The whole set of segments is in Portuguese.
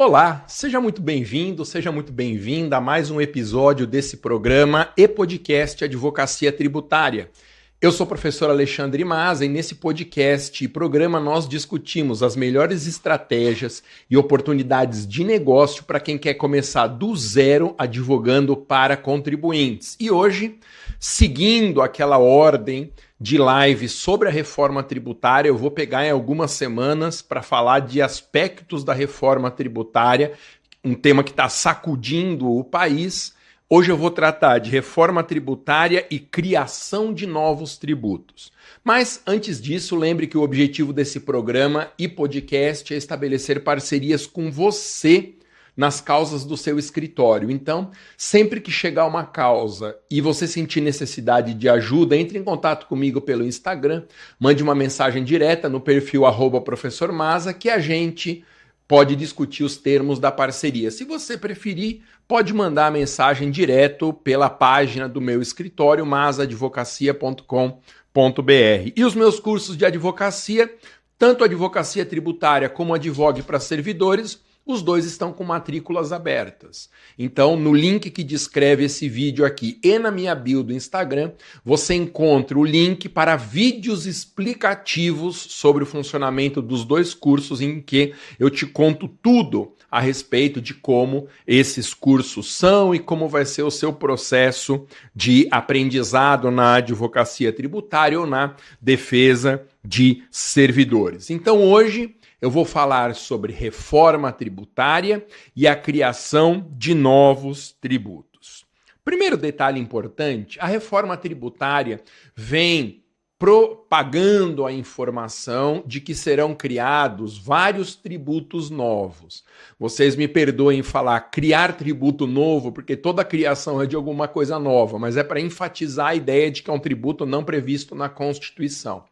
Olá, seja muito bem-vindo, seja muito bem-vinda a mais um episódio desse programa e podcast Advocacia Tributária. Eu sou o professor Alexandre Maza e nesse podcast e programa nós discutimos as melhores estratégias e oportunidades de negócio para quem quer começar do zero advogando para contribuintes. E hoje, seguindo aquela ordem de live sobre a reforma tributária. Eu vou pegar em algumas semanas para falar de aspectos da reforma tributária, um tema que está sacudindo o país. Hoje eu vou tratar de reforma tributária e criação de novos tributos. Mas antes disso, lembre que o objetivo desse programa e podcast é estabelecer parcerias com você nas causas do seu escritório. Então, sempre que chegar uma causa e você sentir necessidade de ajuda, entre em contato comigo pelo Instagram, mande uma mensagem direta no perfil arroba que a gente pode discutir os termos da parceria. Se você preferir, pode mandar a mensagem direto pela página do meu escritório, masaadvocacia.com.br. E os meus cursos de advocacia, tanto advocacia tributária como advogue para servidores, os dois estão com matrículas abertas. Então, no link que descreve esse vídeo aqui e na minha bio do Instagram, você encontra o link para vídeos explicativos sobre o funcionamento dos dois cursos, em que eu te conto tudo a respeito de como esses cursos são e como vai ser o seu processo de aprendizado na advocacia tributária ou na defesa de servidores. Então, hoje eu vou falar sobre reforma tributária e a criação de novos tributos. Primeiro detalhe importante: a reforma tributária vem propagando a informação de que serão criados vários tributos novos. Vocês me perdoem falar criar tributo novo, porque toda criação é de alguma coisa nova, mas é para enfatizar a ideia de que é um tributo não previsto na Constituição.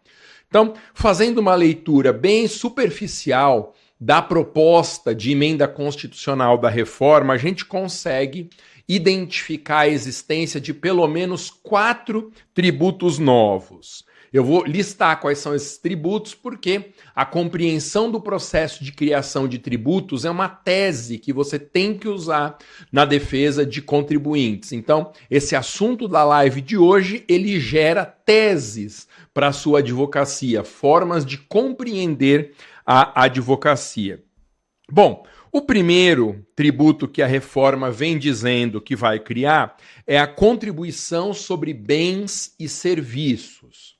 Então, fazendo uma leitura bem superficial da proposta de emenda constitucional da reforma, a gente consegue identificar a existência de pelo menos quatro tributos novos. Eu vou listar quais são esses tributos, porque a compreensão do processo de criação de tributos é uma tese que você tem que usar na defesa de contribuintes. Então, esse assunto da live de hoje, ele gera teses para a sua advocacia, formas de compreender a advocacia. Bom, o primeiro tributo que a reforma vem dizendo que vai criar é a contribuição sobre bens e serviços.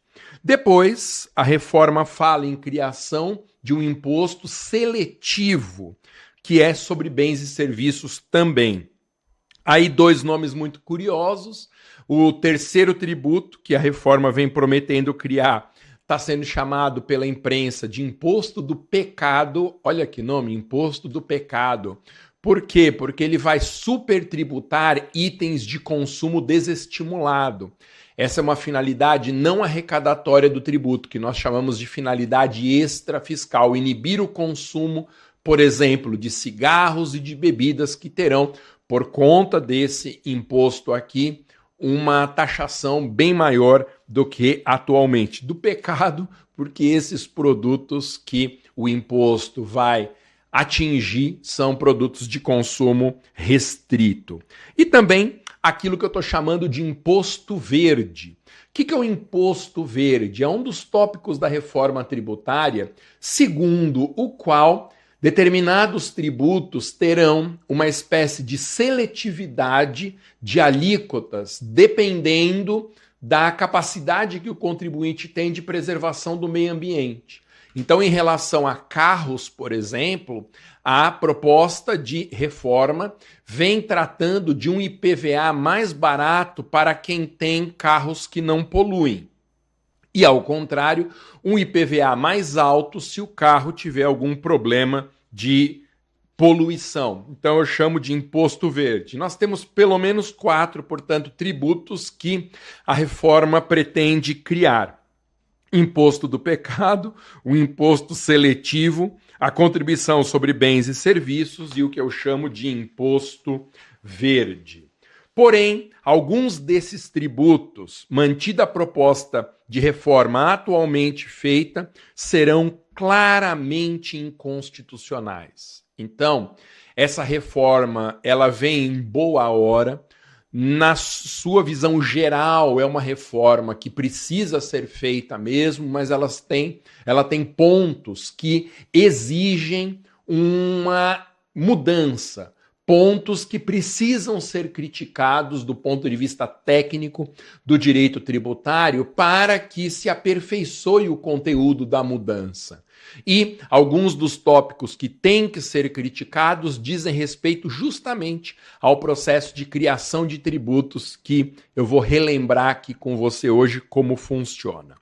Depois, a reforma fala em criação de um imposto seletivo, que é sobre bens e serviços também. Aí, dois nomes muito curiosos: o terceiro tributo, que a reforma vem prometendo criar, está sendo chamado pela imprensa de imposto do pecado. Olha que nome, imposto do pecado. Por quê? Porque ele vai supertributar itens de consumo desestimulado. Essa é uma finalidade não arrecadatória do tributo, que nós chamamos de finalidade extrafiscal, inibir o consumo, por exemplo, de cigarros e de bebidas que terão, por conta desse imposto aqui, uma taxação bem maior do que atualmente. Do pecado, porque esses produtos que o imposto vai atingir são produtos de consumo restrito. E também aquilo que eu estou chamando de imposto verde. O que, que é o imposto verde? É um dos tópicos da reforma tributária, segundo o qual Determinados tributos terão uma espécie de seletividade de alíquotas, dependendo da capacidade que o contribuinte tem de preservação do meio ambiente. Então, em relação a carros, por exemplo, a proposta de reforma vem tratando de um IPVA mais barato para quem tem carros que não poluem. E, ao contrário, um IPVA mais alto se o carro tiver algum problema de poluição. Então eu chamo de imposto verde. Nós temos pelo menos quatro, portanto, tributos que a reforma pretende criar: imposto do pecado, o imposto seletivo, a contribuição sobre bens e serviços e o que eu chamo de imposto verde. Porém, alguns desses tributos, mantida a proposta de reforma atualmente feita, serão claramente inconstitucionais. Então, essa reforma, ela vem em boa hora. Na sua visão geral, é uma reforma que precisa ser feita mesmo, mas elas têm, ela tem pontos que exigem uma mudança, pontos que precisam ser criticados do ponto de vista técnico do direito tributário para que se aperfeiçoe o conteúdo da mudança. E alguns dos tópicos que têm que ser criticados dizem respeito justamente ao processo de criação de tributos que eu vou relembrar aqui com você hoje como funciona.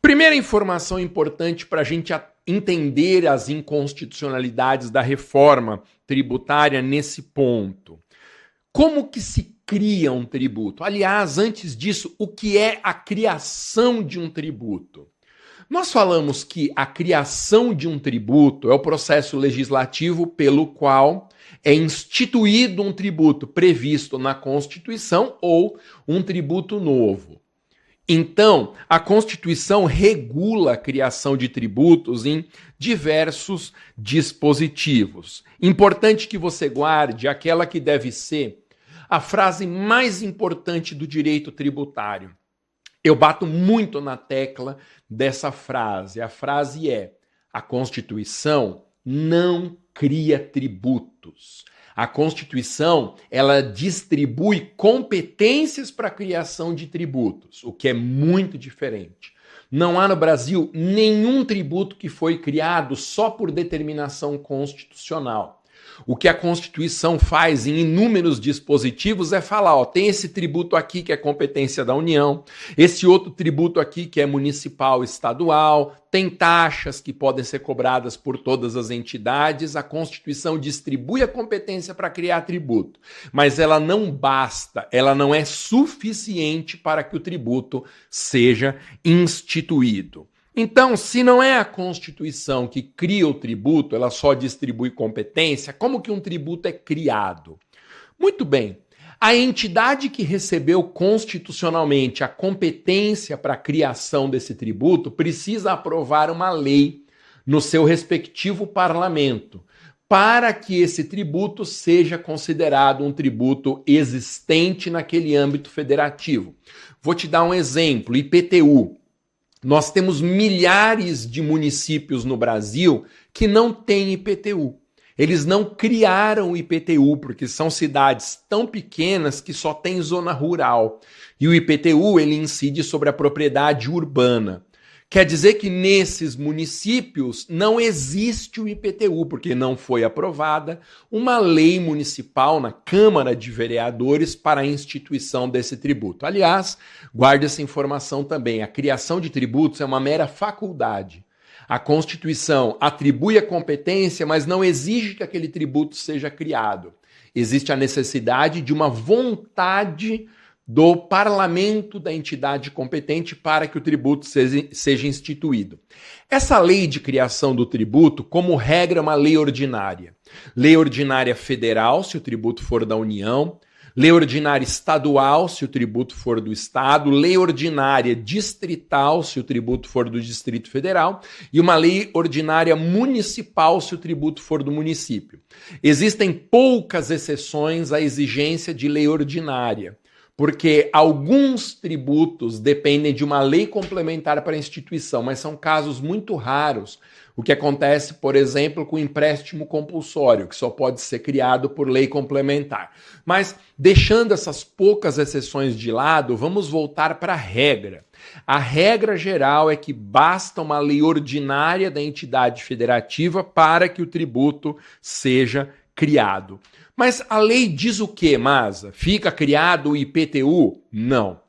Primeira informação importante para a gente entender as inconstitucionalidades da reforma tributária nesse ponto. Como que se cria um tributo? Aliás, antes disso, o que é a criação de um tributo? Nós falamos que a criação de um tributo é o processo legislativo pelo qual é instituído um tributo previsto na Constituição ou um tributo novo. Então, a Constituição regula a criação de tributos em diversos dispositivos. Importante que você guarde aquela que deve ser a frase mais importante do direito tributário. Eu bato muito na tecla dessa frase. A frase é: a Constituição não cria tributos. A Constituição, ela distribui competências para a criação de tributos, o que é muito diferente. Não há no Brasil nenhum tributo que foi criado só por determinação constitucional. O que a Constituição faz em inúmeros dispositivos é falar: ó, tem esse tributo aqui que é competência da União, esse outro tributo aqui que é municipal, estadual, tem taxas que podem ser cobradas por todas as entidades. A Constituição distribui a competência para criar tributo, mas ela não basta, ela não é suficiente para que o tributo seja instituído. Então, se não é a Constituição que cria o tributo, ela só distribui competência, como que um tributo é criado? Muito bem. A entidade que recebeu constitucionalmente a competência para a criação desse tributo precisa aprovar uma lei no seu respectivo parlamento, para que esse tributo seja considerado um tributo existente naquele âmbito federativo. Vou te dar um exemplo: IPTU. Nós temos milhares de municípios no Brasil que não têm IPTU. Eles não criaram o IPTU porque são cidades tão pequenas que só tem zona rural. E o IPTU ele incide sobre a propriedade urbana. Quer dizer que nesses municípios não existe o IPTU, porque não foi aprovada uma lei municipal na Câmara de Vereadores para a instituição desse tributo. Aliás, guarde essa informação também: a criação de tributos é uma mera faculdade. A Constituição atribui a competência, mas não exige que aquele tributo seja criado. Existe a necessidade de uma vontade do parlamento da entidade competente para que o tributo seja, instituído. Essa lei de criação do tributo, como regra, é uma lei ordinária. Lei ordinária federal, se o tributo for da União, lei ordinária estadual, se o tributo for do Estado, lei ordinária distrital, se o tributo for do Distrito Federal, e uma lei ordinária municipal, se o tributo for do município. Existem poucas exceções à exigência de lei ordinária porque alguns tributos dependem de uma lei complementar para a instituição, mas são casos muito raros. O que acontece, por exemplo, com o empréstimo compulsório, que só pode ser criado por lei complementar. Mas, deixando essas poucas exceções de lado, vamos voltar para a regra. A regra geral é que basta uma lei ordinária da entidade federativa para que o tributo seja criado. Mas a lei diz o que, Masa? Fica criado o IPTU? Não.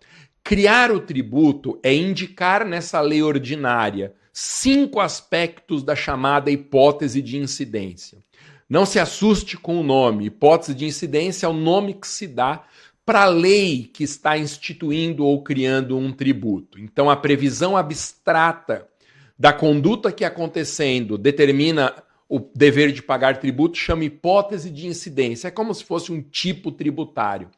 Criar o tributo é indicar nessa lei ordinária cinco aspectos da chamada hipótese de incidência. Não se assuste com o nome. Hipótese de incidência é o nome que se dá para a lei que está instituindo ou criando um tributo. Então, a previsão abstrata da conduta que acontecendo determina o dever de pagar tributo chama hipótese de incidência. É como se fosse um tipo tributário.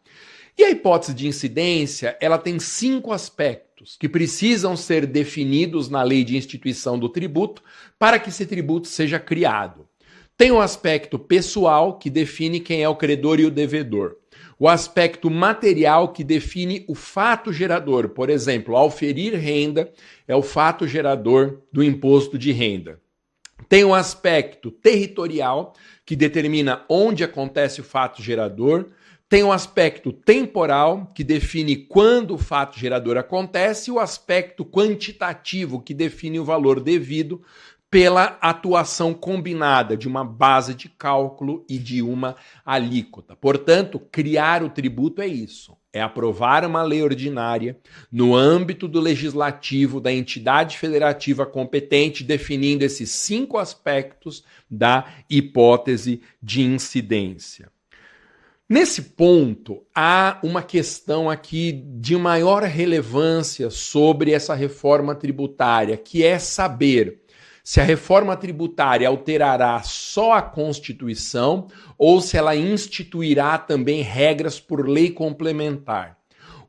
E a hipótese de incidência, ela tem cinco aspectos que precisam ser definidos na lei de instituição do tributo para que esse tributo seja criado. Tem o aspecto pessoal, que define quem é o credor e o devedor. O aspecto material, que define o fato gerador. Por exemplo, auferir renda é o fato gerador do imposto de renda. Tem o aspecto territorial, que determina onde acontece o fato gerador. Tem o aspecto temporal, que define quando o fato gerador acontece, e o aspecto quantitativo, que define o valor devido pela atuação combinada de uma base de cálculo e de uma alíquota. Portanto, criar o tributo é isso: é aprovar uma lei ordinária no âmbito do legislativo da entidade federativa competente, definindo esses cinco aspectos da hipótese de incidência. Nesse ponto, há uma questão aqui de maior relevância sobre essa reforma tributária, que é saber se a reforma tributária alterará só a Constituição ou se ela instituirá também regras por lei complementar.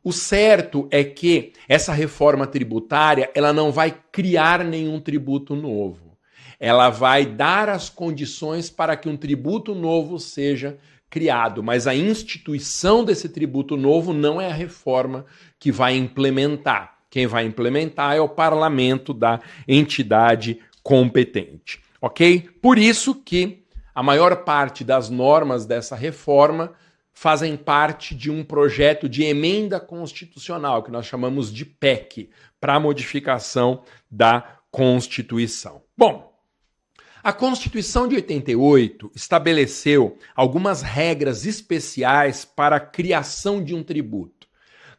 O certo é que essa reforma tributária, ela não vai criar nenhum tributo novo. Ela vai dar as condições para que um tributo novo seja criado, mas a instituição desse tributo novo não é a reforma que vai implementar. Quem vai implementar é o parlamento da entidade competente, ok? Por isso que a maior parte das normas dessa reforma fazem parte de um projeto de emenda constitucional que nós chamamos de PEC para modificação da Constituição. Bom, a Constituição de 88 estabeleceu algumas regras especiais para a criação de um tributo.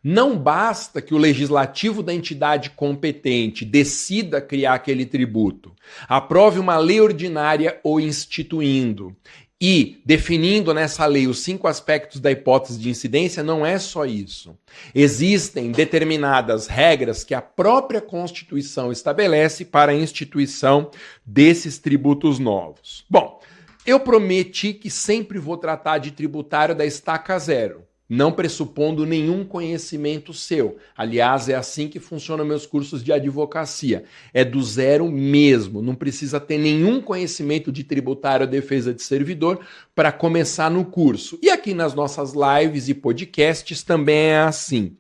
Não basta que o legislativo da entidade competente decida criar aquele tributo, aprove uma lei ordinária ou instituindo. E definindo nessa lei os cinco aspectos da hipótese de incidência, não é só isso. Existem determinadas regras que a própria Constituição estabelece para a instituição desses tributos novos. Bom, eu prometi que sempre vou tratar de tributário da estaca zero não pressupondo nenhum conhecimento seu. Aliás, é assim que funcionam meus cursos de advocacia. É do zero mesmo, não precisa ter nenhum conhecimento de tributário defesa de servidor para começar no curso. E aqui nas nossas lives e podcasts também é assim.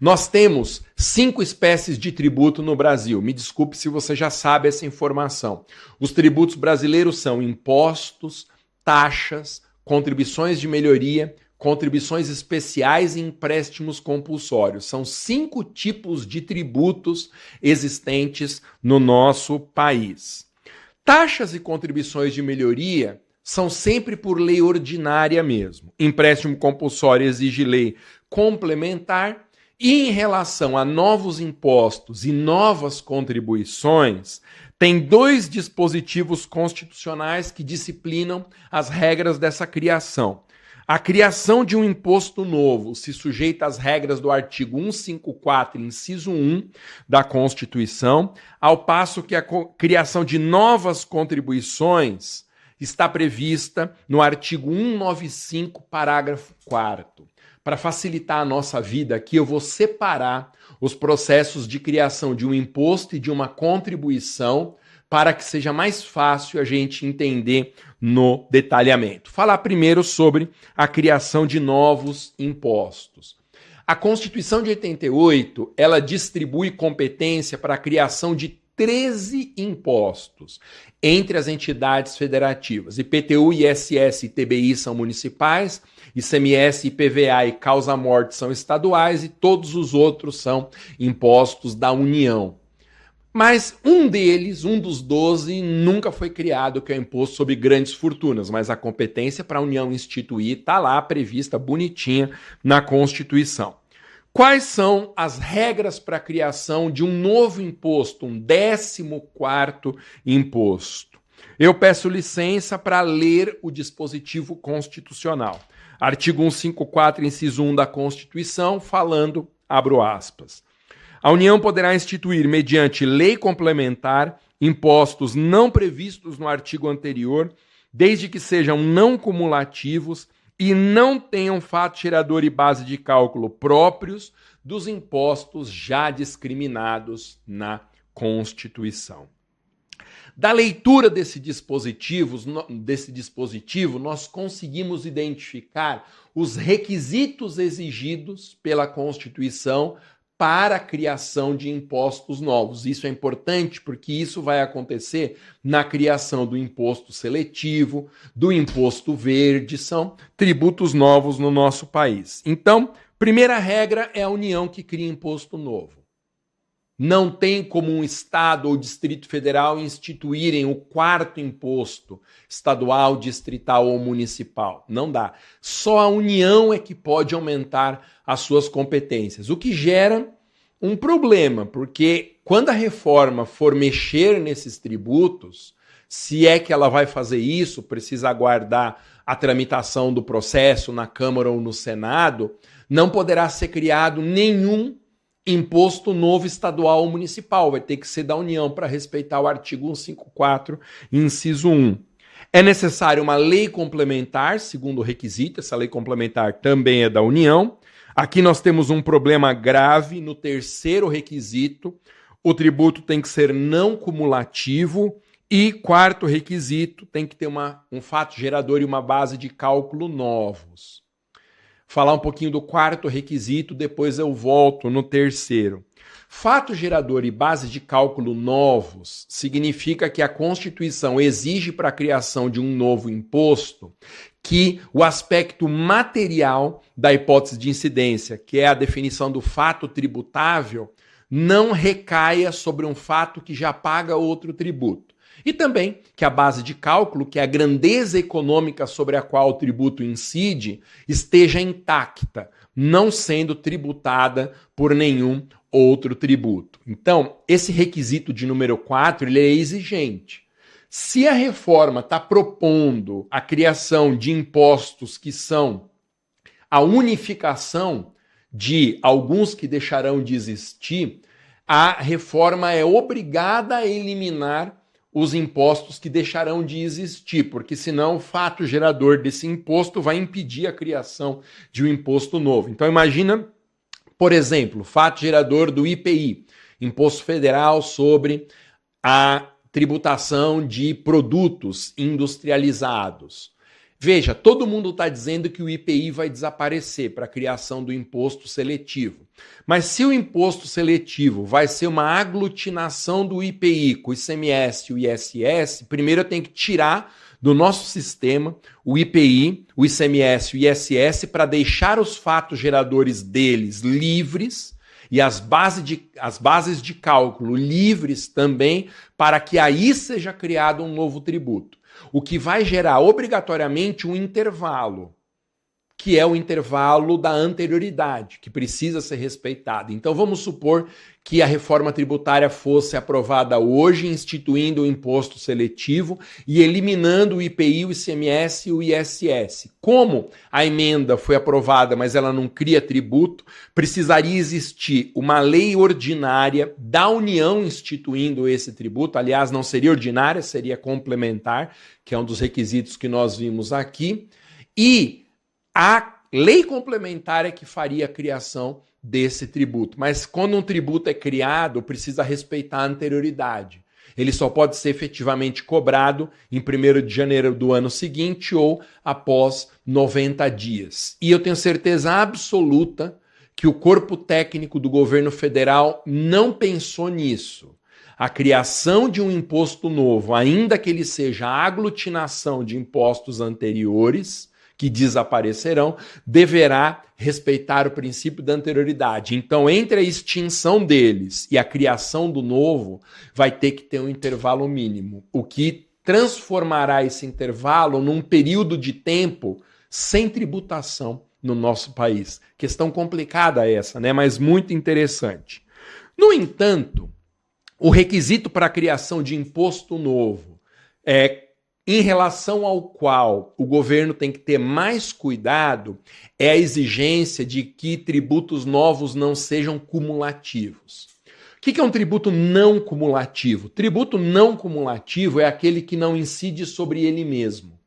Nós temos cinco espécies de tributo no Brasil. Me desculpe se você já sabe essa informação. Os tributos brasileiros são impostos, taxas, contribuições de melhoria, contribuições especiais e empréstimos compulsórios. São cinco tipos de tributos existentes no nosso país. Taxas e contribuições de melhoria são sempre por lei ordinária mesmo. Empréstimo compulsório exige lei complementar. E em relação a novos impostos e novas contribuições, tem dois dispositivos constitucionais que disciplinam as regras dessa criação. A criação de um imposto novo se sujeita às regras do artigo 154, inciso 1 da Constituição, ao passo que a criação de novas contribuições está prevista no artigo 195, parágrafo 4 Para facilitar a nossa vida aqui, eu vou separar os processos de criação de um imposto e de uma contribuição para que seja mais fácil a gente entender no detalhamento. Falar primeiro sobre a criação de novos impostos. A Constituição de 88, ela distribui competência para a criação de 13 impostos entre as entidades federativas. IPTU, ISS e TBI são municipais, ICMS, IPVA e causa-morte são estaduais e todos os outros são impostos da União. Mas um deles, um dos 12, nunca foi criado, que é o imposto sobre grandes fortunas, mas a competência para a União instituir está lá prevista bonitinha na Constituição. Quais são as regras para a criação de um novo imposto, um 14 imposto? Eu peço licença para ler o dispositivo constitucional. Artigo 154, inciso 1 da Constituição, falando, abro aspas. A União poderá instituir, mediante lei complementar, impostos não previstos no artigo anterior, desde que sejam não cumulativos e não tenham fato gerador e base de cálculo próprios dos impostos já discriminados na Constituição. Da leitura desse dispositivo, desse dispositivo, nós conseguimos identificar os requisitos exigidos pela Constituição para a criação de impostos novos. Isso é importante porque isso vai acontecer na criação do imposto seletivo, do imposto verde, são tributos novos no nosso país. Então, primeira regra é a União que cria imposto novo. Não tem como um Estado ou Distrito Federal instituírem o quarto imposto estadual, distrital ou municipal. Não dá. Só a União é que pode aumentar as suas competências, o que gera um problema, porque quando a reforma for mexer nesses tributos, se é que ela vai fazer isso, precisa aguardar a tramitação do processo na Câmara ou no Senado, não poderá ser criado nenhum imposto novo estadual ou municipal, vai ter que ser da União para respeitar o artigo 154, inciso 1. É necessária uma lei complementar, segundo requisito, essa lei complementar também é da União. Aqui nós temos um problema grave no terceiro requisito, o tributo tem que ser não cumulativo. E quarto requisito, tem que ter uma, um fato gerador e uma base de cálculo novos falar um pouquinho do quarto requisito, depois eu volto no terceiro. Fato gerador e base de cálculo novos significa que a Constituição exige para a criação de um novo imposto que o aspecto material da hipótese de incidência, que é a definição do fato tributável, não recaia sobre um fato que já paga outro tributo. E também que a base de cálculo, que é a grandeza econômica sobre a qual o tributo incide, esteja intacta, não sendo tributada por nenhum outro tributo. Então, esse requisito de número 4 ele é exigente. Se a reforma está propondo a criação de impostos que são a unificação de alguns que deixarão de existir, a reforma é obrigada a eliminar os impostos que deixarão de existir, porque senão o fato gerador desse imposto vai impedir a criação de um imposto novo. Então imagina, por exemplo, o fato gerador do IPI, Imposto Federal sobre a tributação de produtos industrializados. Veja, todo mundo está dizendo que o IPI vai desaparecer para a criação do imposto seletivo. Mas se o imposto seletivo vai ser uma aglutinação do IPI com o ICMS e o ISS, primeiro eu tenho que tirar do nosso sistema o IPI, o ICMS e o ISS para deixar os fatos geradores deles livres e as, base de, as bases de cálculo livres também, para que aí seja criado um novo tributo o que vai gerar obrigatoriamente um intervalo que é o intervalo da anterioridade, que precisa ser respeitado. Então vamos supor que a reforma tributária fosse aprovada hoje, instituindo o imposto seletivo e eliminando o IPI, o ICMS e o ISS. Como a emenda foi aprovada, mas ela não cria tributo, precisaria existir uma lei ordinária da União instituindo esse tributo. Aliás, não seria ordinária, seria complementar, que é um dos requisitos que nós vimos aqui. E a lei complementar é que faria a criação desse tributo. Mas quando um tributo é criado, precisa respeitar a anterioridade. Ele só pode ser efetivamente cobrado em 1 de janeiro do ano seguinte ou após 90 dias. E eu tenho certeza absoluta que o corpo técnico do governo federal não pensou nisso. A criação de um imposto novo, ainda que ele seja a aglutinação de impostos anteriores, que desaparecerão, deverá respeitar o princípio da anterioridade. Então, entre a extinção deles e a criação do novo, vai ter que ter um intervalo mínimo, o que transformará esse intervalo num período de tempo sem tributação no nosso país. Questão complicada essa, né? Mas muito interessante. No entanto, o requisito para a criação de imposto novo é em relação ao qual o governo tem que ter mais cuidado é a exigência de que tributos novos não sejam cumulativos. O que é um tributo não cumulativo? Tributo não cumulativo é aquele que não incide sobre ele mesmo.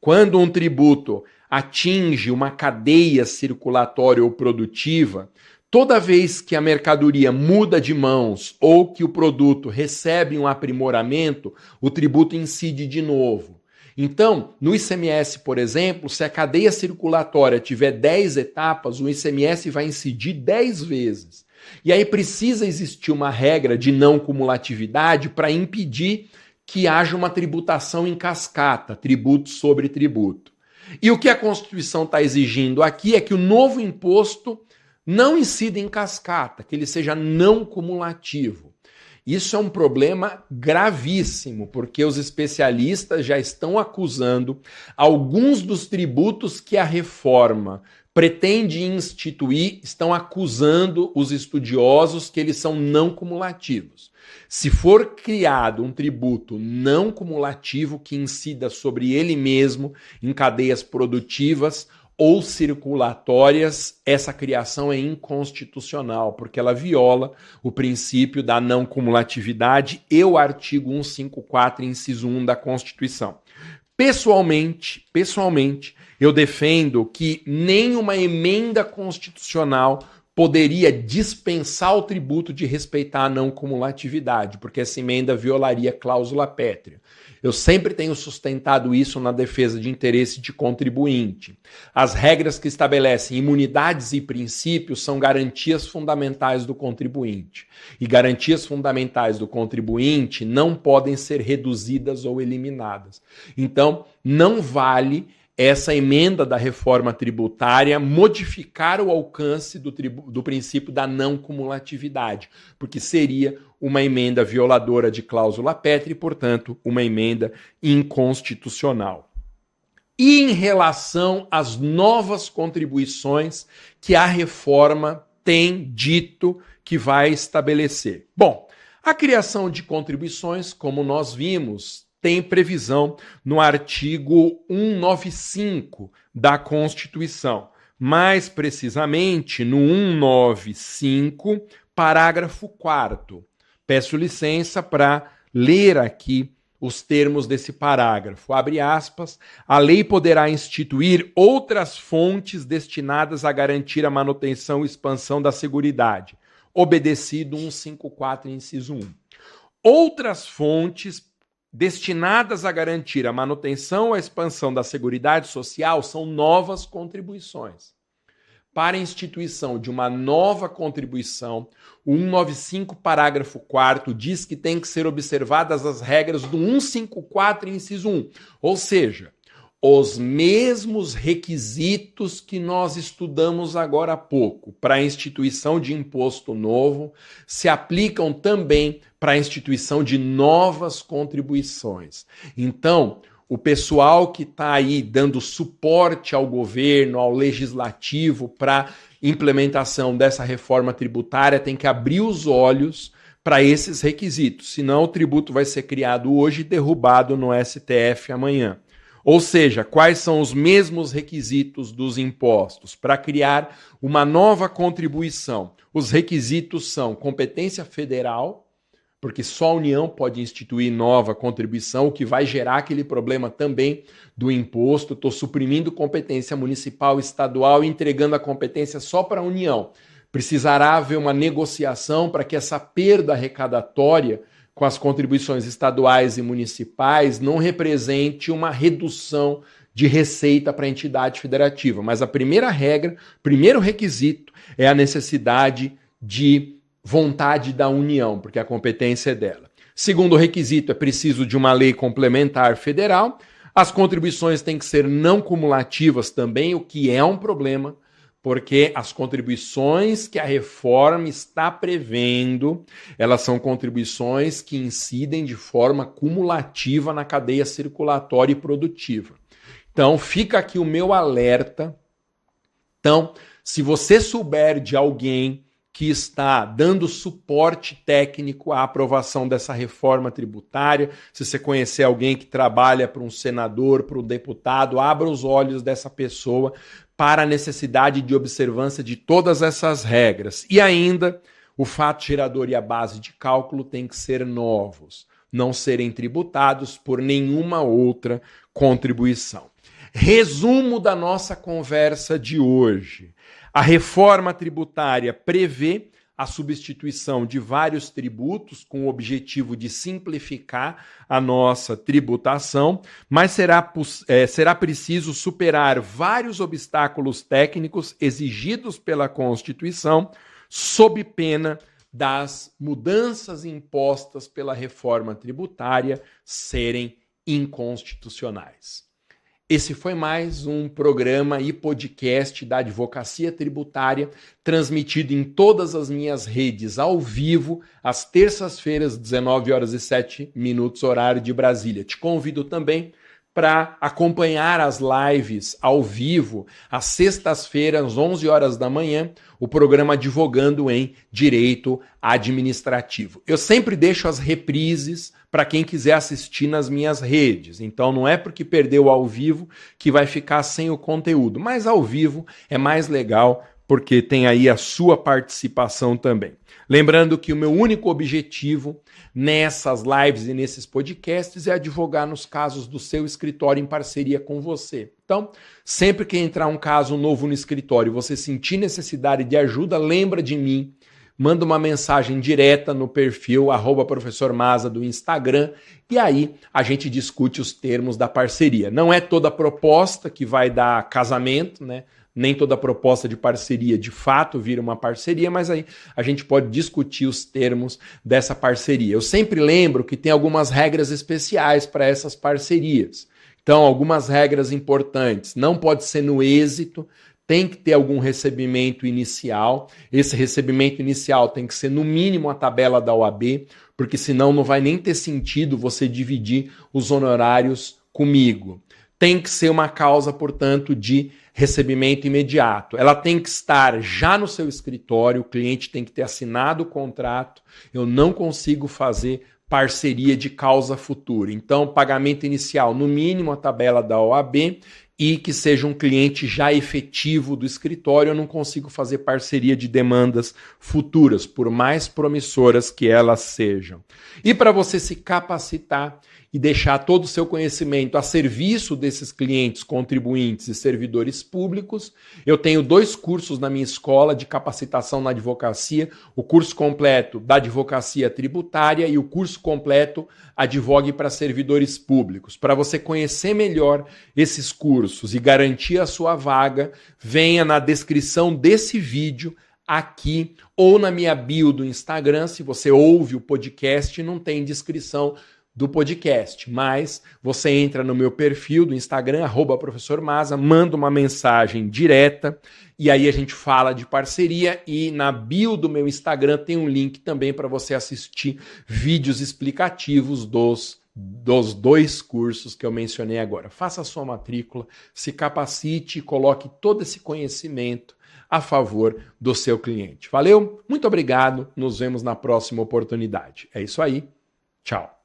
Quando um tributo atinge uma cadeia circulatória ou produtiva, Toda vez que a mercadoria muda de mãos ou que o produto recebe um aprimoramento, o tributo incide de novo. Então, no ICMS, por exemplo, se a cadeia circulatória tiver 10 etapas, o ICMS vai incidir 10 vezes. E aí precisa existir uma regra de não cumulatividade para impedir que haja uma tributação em cascata, tributo sobre tributo. E o que a Constituição está exigindo aqui é que o novo imposto não incida em cascata, que ele seja não cumulativo. Isso é um problema gravíssimo, porque os especialistas já estão acusando alguns dos tributos que a reforma pretende instituir, estão acusando os estudiosos que eles são não cumulativos. Se for criado um tributo não cumulativo que incida sobre ele mesmo em cadeias produtivas ou circulatórias, essa criação é inconstitucional, porque ela viola o princípio da não cumulatividade e o artigo 154, inciso 1 da Constituição. Pessoalmente, pessoalmente, eu defendo que nenhuma emenda constitucional poderia dispensar o tributo de respeitar a não cumulatividade, porque essa emenda violaria a cláusula pétrea. Eu sempre tenho sustentado isso na defesa de interesse de contribuinte. As regras que estabelecem imunidades e princípios são garantias fundamentais do contribuinte. E garantias fundamentais do contribuinte não podem ser reduzidas ou eliminadas. Então, não vale essa emenda da reforma tributária modificar o alcance do, do, princípio da não cumulatividade, porque seria uma emenda violadora de cláusula pétrea e, portanto, uma emenda inconstitucional. E em relação às novas contribuições que a reforma tem dito que vai estabelecer? Bom, a criação de contribuições, como nós vimos, tem previsão no artigo 195 da Constituição. Mais precisamente no 195, parágrafo 4. Peço licença para ler aqui os termos desse parágrafo. Abre aspas. A lei poderá instituir outras fontes destinadas a garantir a manutenção e expansão da seguridade. Obedecido 154, inciso 1. Outras fontes destinadas a garantir a manutenção ou a expansão da Seguridade Social são novas contribuições. Para a instituição de uma nova contribuição, o 195, parágrafo 4 diz que tem que ser observadas as regras do 154, inciso 1. Ou seja, os mesmos requisitos que nós estudamos agora há pouco para a instituição de imposto novo se aplicam também para a instituição de novas contribuições. Então, o pessoal que está aí dando suporte ao governo, ao legislativo para implementação dessa reforma tributária tem que abrir os olhos para esses requisitos, senão o tributo vai ser criado hoje e derrubado no STF amanhã. Ou seja, quais são os mesmos requisitos dos impostos para criar uma nova contribuição? Os requisitos são competência federal, porque só a União pode instituir nova contribuição, o que vai gerar aquele problema também do imposto. Estou suprimindo competência municipal, estadual entregando a competência só para a União. Precisará haver uma negociação para que essa perda arrecadatória com as contribuições estaduais e municipais não represente uma redução de receita para a entidade federativa. Mas a primeira regra, primeiro requisito é a necessidade de vontade da União, porque a competência é dela. Segundo requisito, é preciso de uma lei complementar federal. As contribuições têm que ser não cumulativas também, o que é um problema porque as contribuições que a reforma está prevendo, elas são contribuições que incidem de forma cumulativa na cadeia circulatória e produtiva. Então, fica aqui o meu alerta. Então, se você souber de alguém que está dando suporte técnico à aprovação dessa reforma tributária. Se você conhecer alguém que trabalha para um senador, para um deputado, abra os olhos dessa pessoa para a necessidade de observância de todas essas regras. E ainda, o fato gerador e a base de cálculo têm que ser novos, não serem tributados por nenhuma outra contribuição. Resumo da nossa conversa de hoje. A reforma tributária prevê a substituição de vários tributos com o objetivo de simplificar a nossa tributação, mas será, é, será preciso superar vários obstáculos técnicos exigidos pela Constituição, sob pena das mudanças impostas pela reforma tributária serem inconstitucionais. Esse foi mais um programa e podcast da Advocacia Tributária, transmitido em todas as minhas redes ao vivo, às terças-feiras, 19 horas e 7 minutos, horário de Brasília. Te convido também para acompanhar as lives ao vivo, às sextas-feiras, às 11 horas da manhã, o programa Advogando em Direito Administrativo. Eu sempre deixo as reprises para quem quiser assistir nas minhas redes. Então não é porque perdeu ao vivo que vai ficar sem o conteúdo, mas ao vivo é mais legal porque tem aí a sua participação também. Lembrando que o meu único objetivo nessas lives e nesses podcasts é advogar nos casos do seu escritório em parceria com você. Então, sempre que entrar um caso novo no escritório você sentir necessidade de ajuda, lembra de mim manda uma mensagem direta no perfil arroba do Instagram e aí a gente discute os termos da parceria. Não é toda proposta que vai dar casamento, né? Nem toda proposta de parceria de fato vira uma parceria, mas aí a gente pode discutir os termos dessa parceria. Eu sempre lembro que tem algumas regras especiais para essas parcerias. Então, algumas regras importantes. Não pode ser no êxito, tem que ter algum recebimento inicial. Esse recebimento inicial tem que ser no mínimo a tabela da OAB, porque senão não vai nem ter sentido você dividir os honorários comigo. Tem que ser uma causa, portanto, de recebimento imediato. Ela tem que estar já no seu escritório, o cliente tem que ter assinado o contrato. Eu não consigo fazer parceria de causa futura. Então, pagamento inicial, no mínimo a tabela da OAB e que seja um cliente já efetivo do escritório, eu não consigo fazer parceria de demandas futuras, por mais promissoras que elas sejam. E para você se capacitar e deixar todo o seu conhecimento a serviço desses clientes, contribuintes e servidores públicos. Eu tenho dois cursos na minha escola de capacitação na advocacia: o curso completo da advocacia tributária e o curso completo Advogue para servidores públicos. Para você conhecer melhor esses cursos e garantir a sua vaga, venha na descrição desse vídeo aqui ou na minha bio do Instagram. Se você ouve o podcast, não tem descrição do podcast, mas você entra no meu perfil do Instagram, arroba professor Maza, manda uma mensagem direta e aí a gente fala de parceria e na bio do meu Instagram tem um link também para você assistir vídeos explicativos dos dos dois cursos que eu mencionei agora. Faça a sua matrícula, se capacite coloque todo esse conhecimento a favor do seu cliente. Valeu? Muito obrigado. Nos vemos na próxima oportunidade. É isso aí. Tchau.